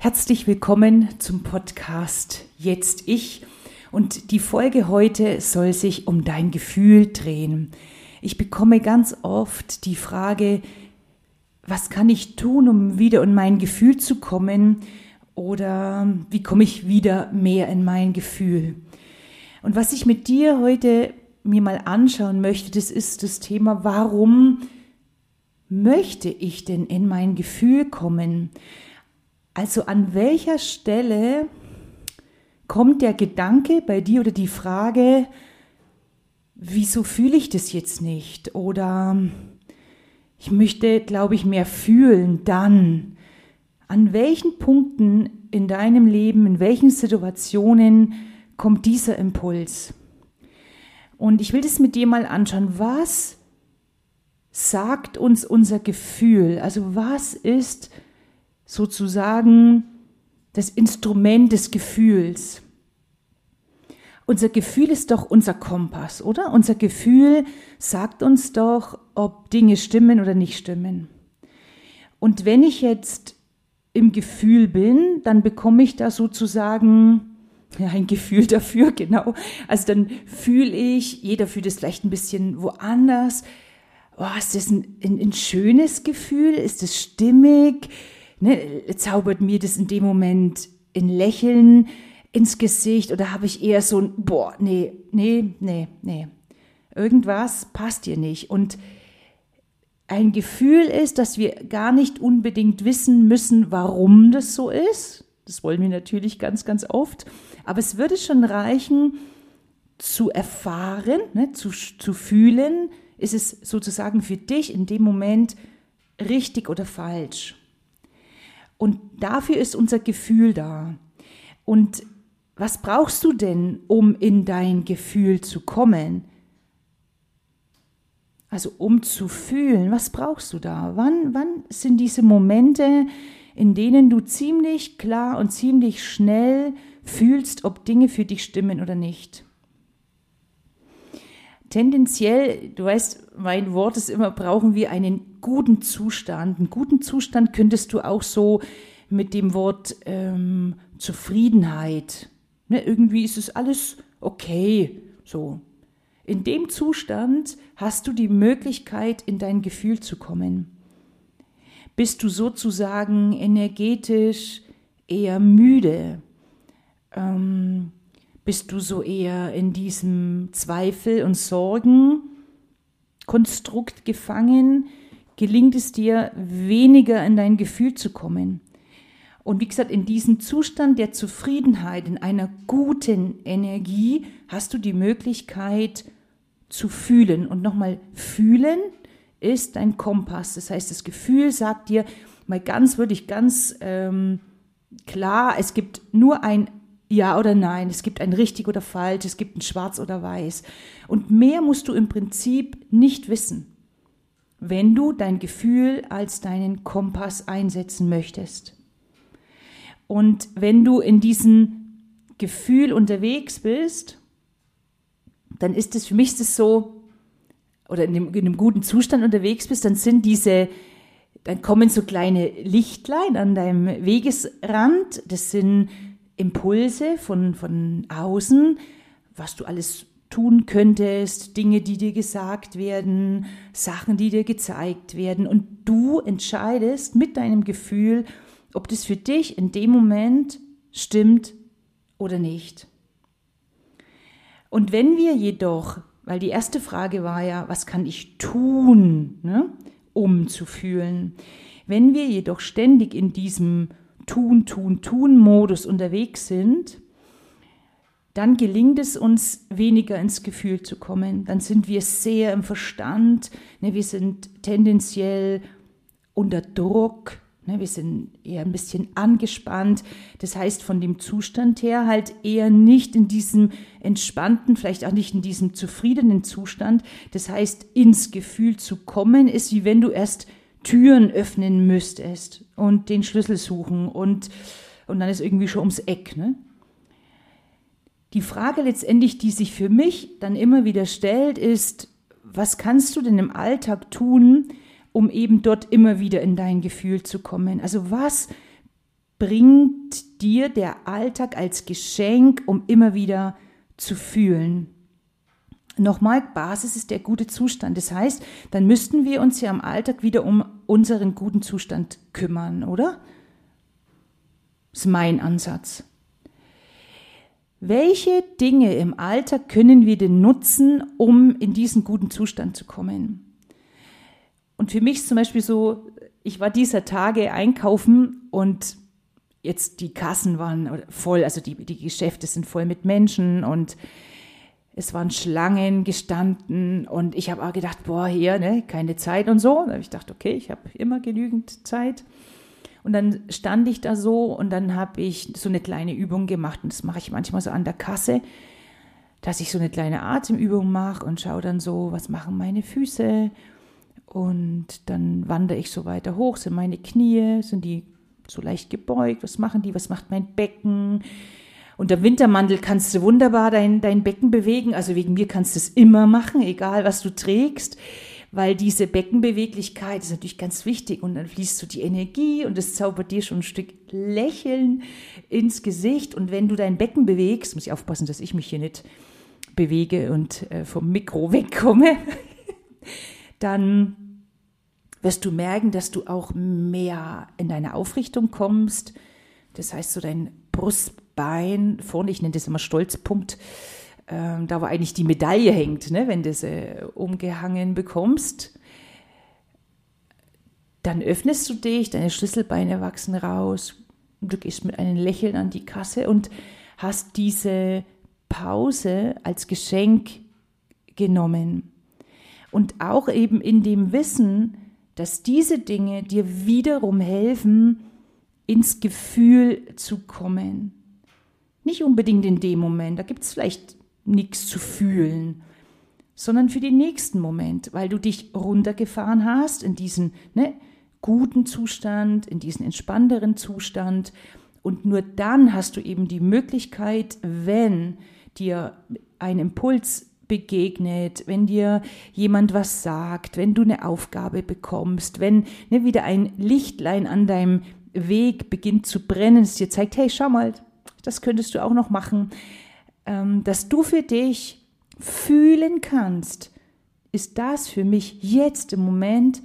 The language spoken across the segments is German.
Herzlich willkommen zum Podcast Jetzt Ich. Und die Folge heute soll sich um dein Gefühl drehen. Ich bekomme ganz oft die Frage, was kann ich tun, um wieder in mein Gefühl zu kommen? Oder wie komme ich wieder mehr in mein Gefühl? Und was ich mit dir heute mir mal anschauen möchte, das ist das Thema, warum möchte ich denn in mein Gefühl kommen? Also an welcher Stelle kommt der Gedanke bei dir oder die Frage, wieso fühle ich das jetzt nicht? Oder ich möchte, glaube ich, mehr fühlen dann. An welchen Punkten in deinem Leben, in welchen Situationen kommt dieser Impuls? Und ich will das mit dir mal anschauen. Was sagt uns unser Gefühl? Also was ist sozusagen das Instrument des Gefühls. Unser Gefühl ist doch unser Kompass, oder? Unser Gefühl sagt uns doch, ob Dinge stimmen oder nicht stimmen. Und wenn ich jetzt im Gefühl bin, dann bekomme ich da sozusagen ja, ein Gefühl dafür, genau. Also dann fühle ich, jeder fühlt es vielleicht ein bisschen woanders. Oh, ist das ein, ein, ein schönes Gefühl? Ist es stimmig? Ne, zaubert mir das in dem Moment ein Lächeln ins Gesicht oder habe ich eher so ein, boah, nee, nee, nee, nee. Irgendwas passt hier nicht. Und ein Gefühl ist, dass wir gar nicht unbedingt wissen müssen, warum das so ist. Das wollen wir natürlich ganz, ganz oft. Aber es würde schon reichen, zu erfahren, ne, zu, zu fühlen, ist es sozusagen für dich in dem Moment richtig oder falsch. Und dafür ist unser Gefühl da. Und was brauchst du denn, um in dein Gefühl zu kommen? Also um zu fühlen, was brauchst du da? Wann, wann sind diese Momente, in denen du ziemlich klar und ziemlich schnell fühlst, ob Dinge für dich stimmen oder nicht? Tendenziell, du weißt, mein Wort ist immer, brauchen wir einen guten Zustand. Einen guten Zustand könntest du auch so mit dem Wort ähm, Zufriedenheit. Ne, irgendwie ist es alles okay. So. In dem Zustand hast du die Möglichkeit, in dein Gefühl zu kommen. Bist du sozusagen energetisch eher müde? Ähm, bist du so eher in diesem Zweifel und Sorgen Konstrukt gefangen? gelingt es dir, weniger in dein Gefühl zu kommen. Und wie gesagt, in diesem Zustand der Zufriedenheit, in einer guten Energie, hast du die Möglichkeit zu fühlen. Und nochmal, fühlen ist dein Kompass. Das heißt, das Gefühl sagt dir, mal ganz, würde ich ganz ähm, klar, es gibt nur ein ja oder nein, es gibt ein richtig oder falsch, es gibt ein schwarz oder weiß. Und mehr musst du im Prinzip nicht wissen wenn du dein Gefühl als deinen Kompass einsetzen möchtest. Und wenn du in diesem Gefühl unterwegs bist, dann ist es für mich ist so, oder in, dem, in einem guten Zustand unterwegs bist, dann sind diese, dann kommen so kleine Lichtlein an deinem Wegesrand. Das sind Impulse von, von außen, was du alles tun könntest, Dinge, die dir gesagt werden, Sachen, die dir gezeigt werden. Und du entscheidest mit deinem Gefühl, ob das für dich in dem Moment stimmt oder nicht. Und wenn wir jedoch, weil die erste Frage war ja, was kann ich tun, ne, um zu fühlen, wenn wir jedoch ständig in diesem Tun, Tun, Tun-Modus unterwegs sind, dann gelingt es uns weniger ins Gefühl zu kommen. Dann sind wir sehr im Verstand, ne, wir sind tendenziell unter Druck, ne, wir sind eher ein bisschen angespannt. Das heißt, von dem Zustand her halt eher nicht in diesem entspannten, vielleicht auch nicht in diesem zufriedenen Zustand. Das heißt, ins Gefühl zu kommen, ist wie wenn du erst Türen öffnen müsstest und den Schlüssel suchen und, und dann ist irgendwie schon ums Eck. Ne? Die Frage letztendlich, die sich für mich dann immer wieder stellt, ist, was kannst du denn im Alltag tun, um eben dort immer wieder in dein Gefühl zu kommen? Also was bringt dir der Alltag als Geschenk, um immer wieder zu fühlen. Nochmal, Basis ist der gute Zustand. Das heißt, dann müssten wir uns ja im Alltag wieder um unseren guten Zustand kümmern, oder? Das ist mein Ansatz. Welche Dinge im Alltag können wir denn nutzen, um in diesen guten Zustand zu kommen? Und für mich ist zum Beispiel so, ich war dieser Tage einkaufen und jetzt die Kassen waren voll, also die, die Geschäfte sind voll mit Menschen und es waren Schlangen gestanden und ich habe auch gedacht, boah, hier, ne, keine Zeit und so. Da habe ich gedacht, okay, ich habe immer genügend Zeit. Und dann stand ich da so und dann habe ich so eine kleine Übung gemacht. Und das mache ich manchmal so an der Kasse, dass ich so eine kleine Atemübung mache und schaue dann so, was machen meine Füße? Und dann wandere ich so weiter hoch, sind meine Knie, sind die so leicht gebeugt, was machen die, was macht mein Becken, unter Wintermantel kannst du wunderbar dein, dein Becken bewegen. Also wegen mir kannst du es immer machen, egal was du trägst. Weil diese Beckenbeweglichkeit ist natürlich ganz wichtig und dann fließt so die Energie und es zaubert dir schon ein Stück Lächeln ins Gesicht. Und wenn du dein Becken bewegst, muss ich aufpassen, dass ich mich hier nicht bewege und äh, vom Mikro wegkomme, dann wirst du merken, dass du auch mehr in deine Aufrichtung kommst. Das heißt, so dein Brustbein vorne, ich nenne das immer Stolzpunkt, äh, da wo eigentlich die Medaille hängt, ne, wenn du sie umgehangen bekommst. Dann öffnest du dich, deine Schlüsselbeine wachsen raus, du gehst mit einem Lächeln an die Kasse und hast diese Pause als Geschenk genommen. Und auch eben in dem Wissen, dass diese Dinge dir wiederum helfen, ins Gefühl zu kommen. Nicht unbedingt in dem Moment, da gibt es vielleicht nichts zu fühlen, sondern für den nächsten Moment, weil du dich runtergefahren hast in diesen ne, guten Zustand, in diesen entspannteren Zustand. Und nur dann hast du eben die Möglichkeit, wenn dir ein Impuls begegnet, wenn dir jemand was sagt, wenn du eine Aufgabe bekommst, wenn ne, wieder ein Lichtlein an deinem Weg beginnt zu brennen, es dir zeigt, hey, schau mal, das könntest du auch noch machen, ähm, dass du für dich fühlen kannst, ist das für mich jetzt im Moment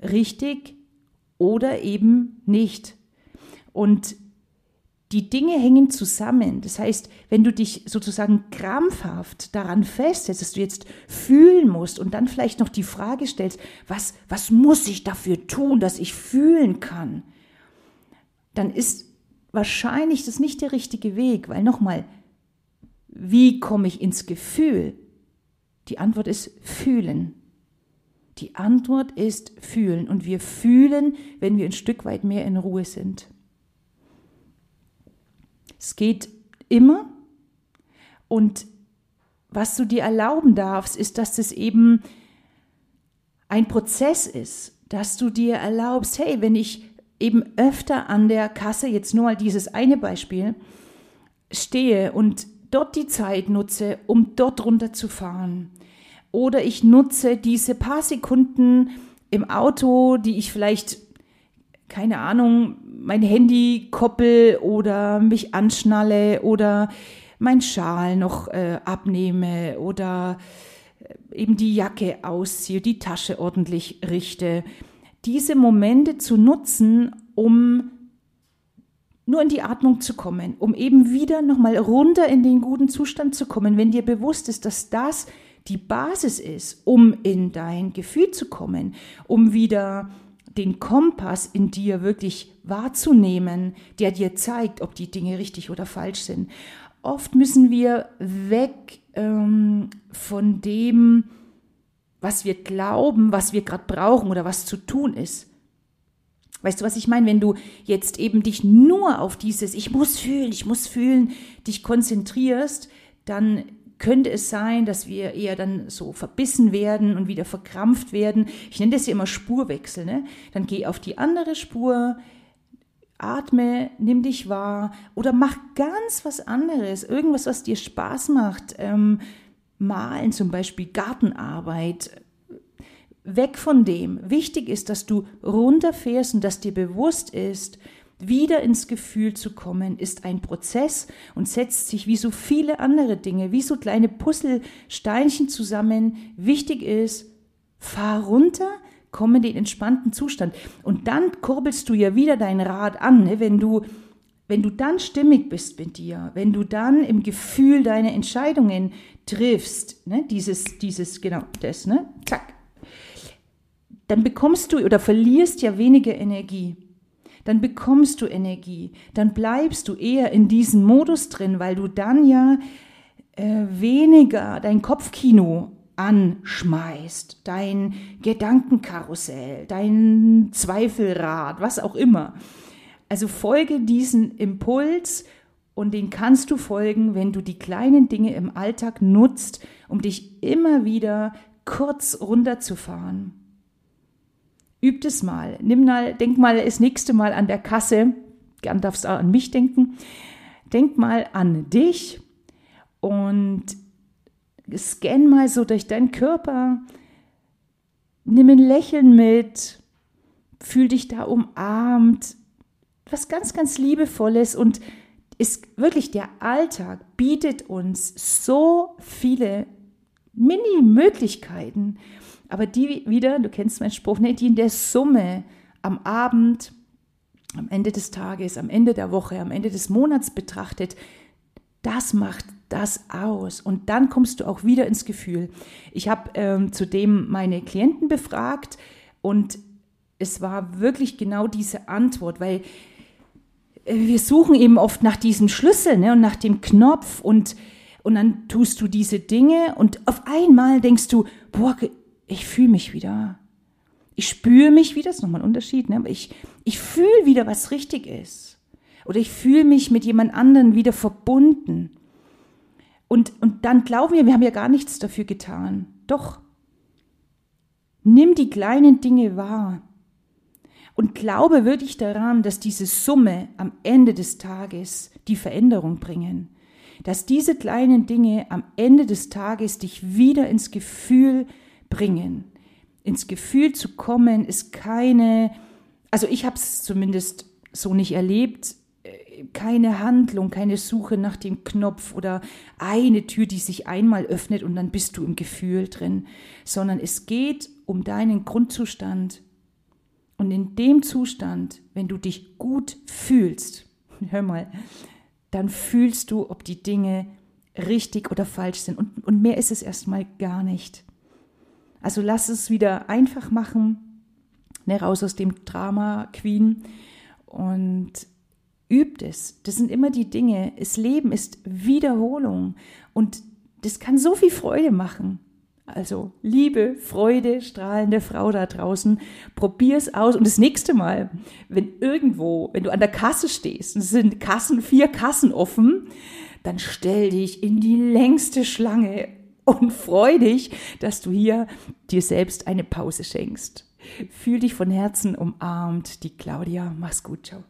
richtig oder eben nicht. Und die Dinge hängen zusammen. Das heißt, wenn du dich sozusagen krampfhaft daran festsetzt, dass du jetzt fühlen musst und dann vielleicht noch die Frage stellst, was, was muss ich dafür tun, dass ich fühlen kann? dann ist wahrscheinlich das nicht der richtige Weg, weil nochmal, wie komme ich ins Gefühl? Die Antwort ist fühlen. Die Antwort ist fühlen und wir fühlen, wenn wir ein Stück weit mehr in Ruhe sind. Es geht immer und was du dir erlauben darfst, ist, dass es eben ein Prozess ist, dass du dir erlaubst, hey, wenn ich eben öfter an der Kasse, jetzt nur mal dieses eine Beispiel, stehe und dort die Zeit nutze, um dort runterzufahren. Oder ich nutze diese paar Sekunden im Auto, die ich vielleicht, keine Ahnung, mein Handy koppel oder mich anschnalle oder mein Schal noch äh, abnehme oder äh, eben die Jacke ausziehe, die Tasche ordentlich richte diese Momente zu nutzen, um nur in die Atmung zu kommen, um eben wieder nochmal runter in den guten Zustand zu kommen, wenn dir bewusst ist, dass das die Basis ist, um in dein Gefühl zu kommen, um wieder den Kompass in dir wirklich wahrzunehmen, der dir zeigt, ob die Dinge richtig oder falsch sind. Oft müssen wir weg ähm, von dem, was wir glauben, was wir gerade brauchen oder was zu tun ist. Weißt du, was ich meine? Wenn du jetzt eben dich nur auf dieses Ich muss fühlen, ich muss fühlen, dich konzentrierst, dann könnte es sein, dass wir eher dann so verbissen werden und wieder verkrampft werden. Ich nenne das ja immer Spurwechsel. Ne? Dann geh auf die andere Spur, atme, nimm dich wahr oder mach ganz was anderes, irgendwas, was dir Spaß macht. Ähm, Malen zum Beispiel, Gartenarbeit, weg von dem. Wichtig ist, dass du runterfährst und dass dir bewusst ist, Wieder ins Gefühl zu kommen, ist ein Prozess und setzt sich wie so viele andere Dinge, wie so kleine Puzzlesteinchen zusammen. Wichtig ist, fahr runter, komm in den entspannten Zustand. Und dann kurbelst du ja wieder dein Rad an, ne? wenn du wenn du dann stimmig bist mit dir, wenn du dann im Gefühl deine Entscheidungen triffst, ne, dieses, dieses, genau, das, ne, zack, dann bekommst du oder verlierst ja weniger Energie. Dann bekommst du Energie. Dann bleibst du eher in diesem Modus drin, weil du dann ja äh, weniger dein Kopfkino anschmeißt, dein Gedankenkarussell, dein Zweifelrad, was auch immer. Also folge diesen Impuls und den kannst du folgen, wenn du die kleinen Dinge im Alltag nutzt, um dich immer wieder kurz runterzufahren. Üb es mal. Nimm mal, denk mal das nächste Mal an der Kasse. Gern darfst du auch an mich denken. Denk mal an dich und scan mal so durch deinen Körper. Nimm ein Lächeln mit. Fühl dich da umarmt. Was ganz, ganz Liebevolles und ist wirklich der Alltag bietet uns so viele Mini-Möglichkeiten, aber die wieder, du kennst meinen Spruch, ne, die in der Summe am Abend, am Ende des Tages, am Ende der Woche, am Ende des Monats betrachtet, das macht das aus. Und dann kommst du auch wieder ins Gefühl. Ich habe ähm, zudem meine Klienten befragt und es war wirklich genau diese Antwort, weil wir suchen eben oft nach diesem Schlüssel ne, und nach dem Knopf und, und dann tust du diese Dinge und auf einmal denkst du, boah, ich fühle mich wieder. Ich spüre mich wieder, das ist nochmal ein Unterschied, ne? aber ich, ich fühle wieder, was richtig ist. Oder ich fühle mich mit jemand anderen wieder verbunden. Und, und dann glauben wir, wir haben ja gar nichts dafür getan. Doch. Nimm die kleinen Dinge wahr. Und glaube wirklich daran, dass diese Summe am Ende des Tages die Veränderung bringen. Dass diese kleinen Dinge am Ende des Tages dich wieder ins Gefühl bringen. Ins Gefühl zu kommen ist keine, also ich habe es zumindest so nicht erlebt, äh, keine Handlung, keine Suche nach dem Knopf oder eine Tür, die sich einmal öffnet und dann bist du im Gefühl drin, sondern es geht um deinen Grundzustand. Und in dem Zustand, wenn du dich gut fühlst, hör mal, dann fühlst du, ob die Dinge richtig oder falsch sind. Und, und mehr ist es erstmal gar nicht. Also lass es wieder einfach machen, ne, raus aus dem Drama Queen und übt es. Das sind immer die Dinge. Das Leben ist Wiederholung und das kann so viel Freude machen. Also Liebe, Freude, strahlende Frau da draußen, probier es aus. Und das nächste Mal, wenn irgendwo, wenn du an der Kasse stehst, es sind Kassen, vier Kassen offen, dann stell dich in die längste Schlange und freu dich, dass du hier dir selbst eine Pause schenkst. Fühl dich von Herzen umarmt, die Claudia. Mach's gut, ciao.